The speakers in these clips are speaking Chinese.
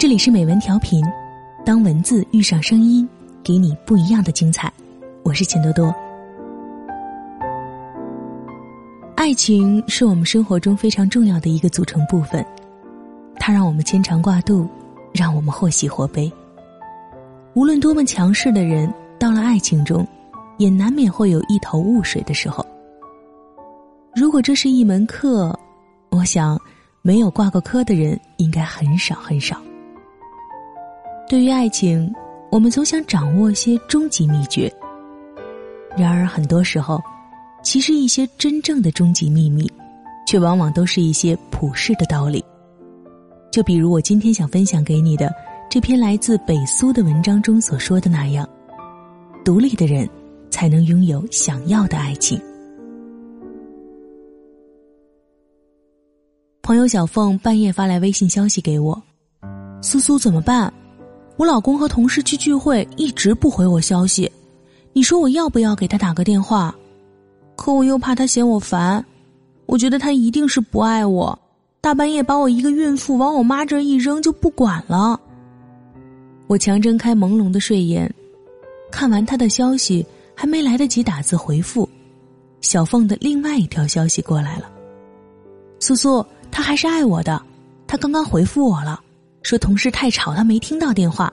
这里是美文调频，当文字遇上声音，给你不一样的精彩。我是钱多多。爱情是我们生活中非常重要的一个组成部分，它让我们牵肠挂肚，让我们或喜或悲。无论多么强势的人，到了爱情中，也难免会有一头雾水的时候。如果这是一门课，我想，没有挂过科的人应该很少很少。对于爱情，我们总想掌握些终极秘诀。然而，很多时候，其实一些真正的终极秘密，却往往都是一些普世的道理。就比如我今天想分享给你的这篇来自北苏的文章中所说的那样：独立的人，才能拥有想要的爱情。朋友小凤半夜发来微信消息给我：“苏苏怎么办？我老公和同事去聚会，一直不回我消息。你说我要不要给他打个电话？可我又怕他嫌我烦。我觉得他一定是不爱我，大半夜把我一个孕妇往我妈这一扔就不管了。”我强睁开朦胧的睡眼，看完他的消息，还没来得及打字回复，小凤的另外一条消息过来了：“苏苏。”他还是爱我的，他刚刚回复我了，说同事太吵，他没听到电话，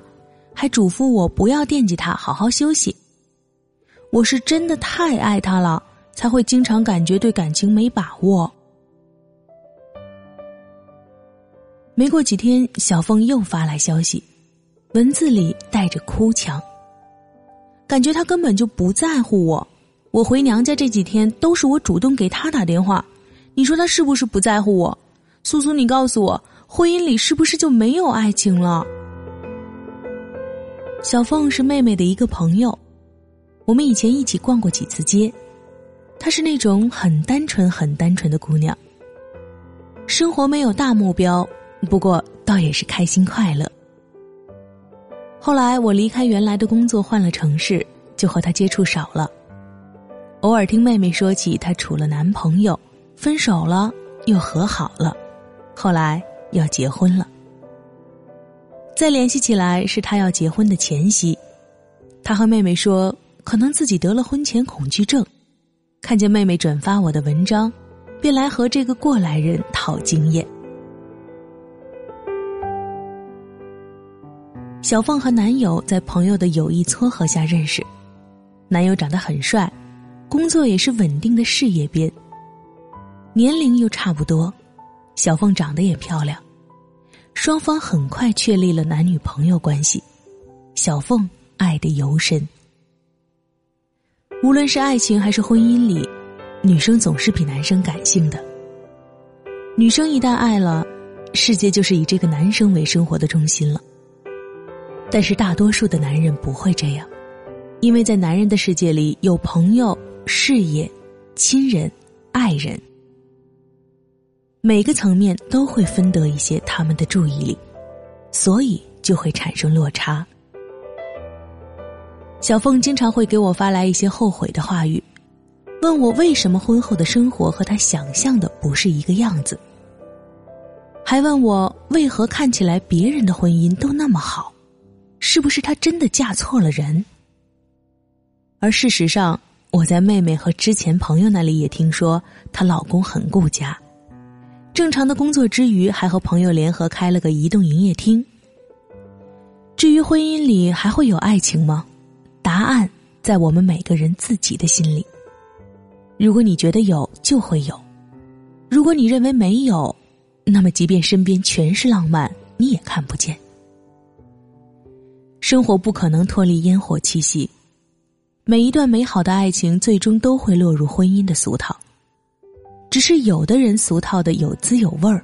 还嘱咐我不要惦记他，好好休息。我是真的太爱他了，才会经常感觉对感情没把握。没过几天，小凤又发来消息，文字里带着哭腔，感觉他根本就不在乎我。我回娘家这几天都是我主动给他打电话，你说他是不是不在乎我？苏苏，你告诉我，婚姻里是不是就没有爱情了？小凤是妹妹的一个朋友，我们以前一起逛过几次街。她是那种很单纯、很单纯的姑娘，生活没有大目标，不过倒也是开心快乐。后来我离开原来的工作，换了城市，就和她接触少了。偶尔听妹妹说起她处了男朋友，分手了，又和好了。后来要结婚了，再联系起来是他要结婚的前夕，他和妹妹说，可能自己得了婚前恐惧症，看见妹妹转发我的文章，便来和这个过来人讨经验。小凤和男友在朋友的有意撮合下认识，男友长得很帅，工作也是稳定的事业编，年龄又差不多。小凤长得也漂亮，双方很快确立了男女朋友关系。小凤爱的尤深，无论是爱情还是婚姻里，女生总是比男生感性的。女生一旦爱了，世界就是以这个男生为生活的中心了。但是大多数的男人不会这样，因为在男人的世界里有朋友、事业、亲人、爱人。每个层面都会分得一些他们的注意力，所以就会产生落差。小凤经常会给我发来一些后悔的话语，问我为什么婚后的生活和她想象的不是一个样子，还问我为何看起来别人的婚姻都那么好，是不是她真的嫁错了人？而事实上，我在妹妹和之前朋友那里也听说，她老公很顾家。正常的工作之余，还和朋友联合开了个移动营业厅。至于婚姻里还会有爱情吗？答案在我们每个人自己的心里。如果你觉得有，就会有；如果你认为没有，那么即便身边全是浪漫，你也看不见。生活不可能脱离烟火气息，每一段美好的爱情最终都会落入婚姻的俗套。只是有的人俗套的有滋有味儿，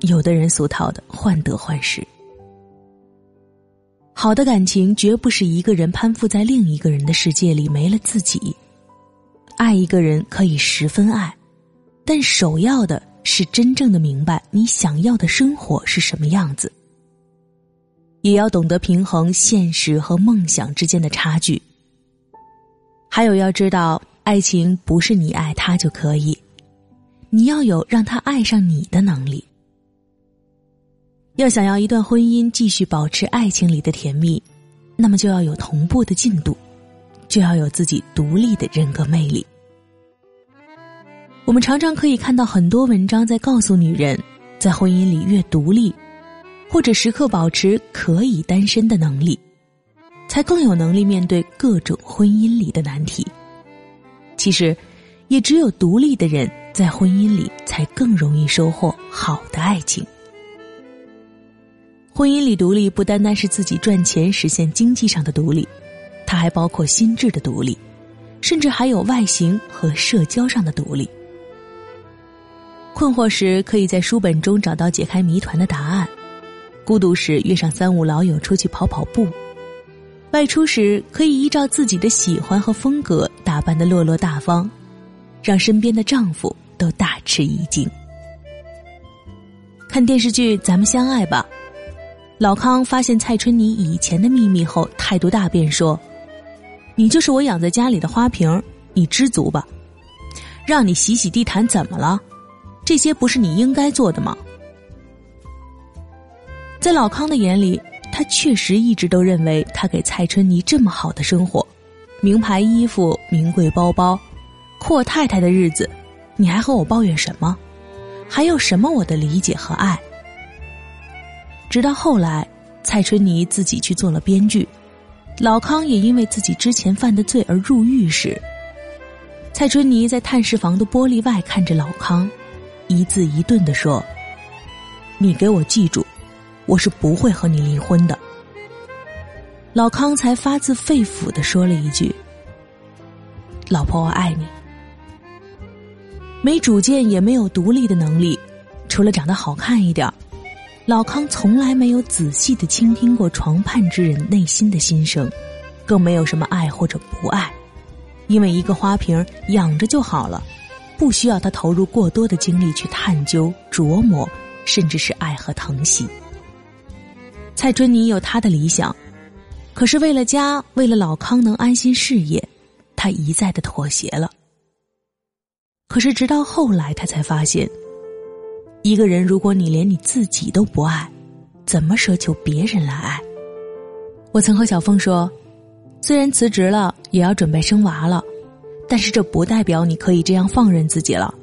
有的人俗套的患得患失。好的感情绝不是一个人攀附在另一个人的世界里没了自己。爱一个人可以十分爱，但首要的是真正的明白你想要的生活是什么样子，也要懂得平衡现实和梦想之间的差距。还有要知道，爱情不是你爱他就可以。你要有让他爱上你的能力。要想要一段婚姻继续保持爱情里的甜蜜，那么就要有同步的进度，就要有自己独立的人格魅力。我们常常可以看到很多文章在告诉女人，在婚姻里越独立，或者时刻保持可以单身的能力，才更有能力面对各种婚姻里的难题。其实，也只有独立的人在婚姻里才更容易收获好的爱情。婚姻里独立不单单是自己赚钱实现经济上的独立，它还包括心智的独立，甚至还有外形和社交上的独立。困惑时，可以在书本中找到解开谜团的答案；孤独时，约上三五老友出去跑跑步；外出时，可以依照自己的喜欢和风格打扮的落落大方，让身边的丈夫都大吃一惊。看电视剧《咱们相爱吧》，老康发现蔡春妮以前的秘密后，态度大变，说：“你就是我养在家里的花瓶，你知足吧？让你洗洗地毯怎么了？”这些不是你应该做的吗？在老康的眼里，他确实一直都认为他给蔡春妮这么好的生活，名牌衣服、名贵包包、阔太太的日子，你还和我抱怨什么？还有什么我的理解和爱？直到后来，蔡春妮自己去做了编剧，老康也因为自己之前犯的罪而入狱时，蔡春妮在探视房的玻璃外看着老康。一字一顿的说：“你给我记住，我是不会和你离婚的。”老康才发自肺腑的说了一句：“老婆，我爱你。”没主见也没有独立的能力，除了长得好看一点，老康从来没有仔细的倾听过床畔之人内心的心声，更没有什么爱或者不爱，因为一个花瓶养着就好了。不需要他投入过多的精力去探究、琢磨，甚至是爱和疼惜。蔡春妮有她的理想，可是为了家，为了老康能安心事业，她一再的妥协了。可是直到后来，他才发现，一个人如果你连你自己都不爱，怎么奢求别人来爱？我曾和小凤说，虽然辞职了，也要准备生娃了。但是这不代表你可以这样放任自己了，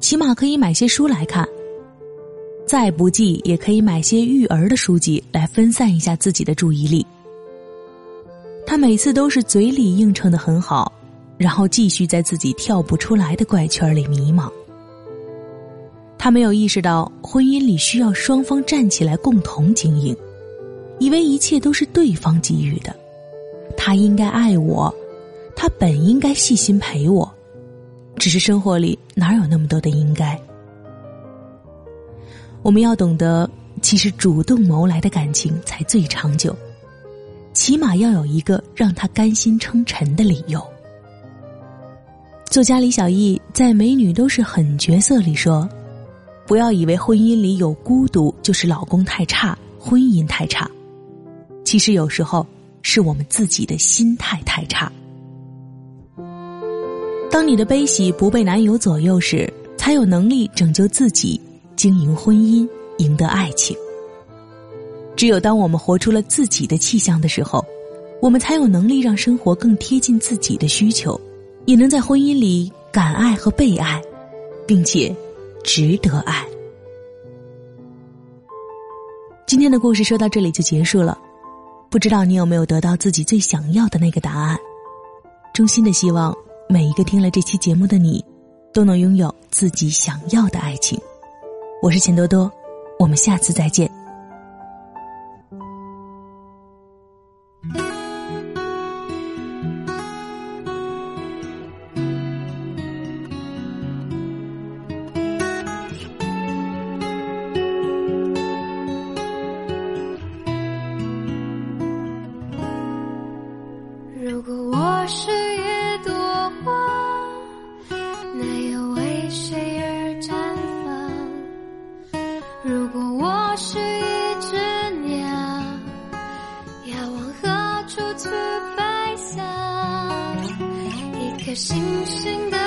起码可以买些书来看。再不济也可以买些育儿的书籍来分散一下自己的注意力。他每次都是嘴里应承的很好，然后继续在自己跳不出来的怪圈里迷茫。他没有意识到婚姻里需要双方站起来共同经营，以为一切都是对方给予的，他应该爱我。他本应该细心陪我，只是生活里哪有那么多的应该？我们要懂得，其实主动谋来的感情才最长久，起码要有一个让他甘心称臣的理由。作家李小艺在《美女都是狠角色》里说：“不要以为婚姻里有孤独就是老公太差，婚姻太差，其实有时候是我们自己的心态太差。”当你的悲喜不被男友左右时，才有能力拯救自己，经营婚姻，赢得爱情。只有当我们活出了自己的气象的时候，我们才有能力让生活更贴近自己的需求，也能在婚姻里敢爱和被爱，并且值得爱。今天的故事说到这里就结束了，不知道你有没有得到自己最想要的那个答案？衷心的希望。每一个听了这期节目的你，都能拥有自己想要的爱情。我是钱多多，我们下次再见。我是一朵花那又为谁而绽放？如果我是一只鸟要往何处去飞翔一颗星星的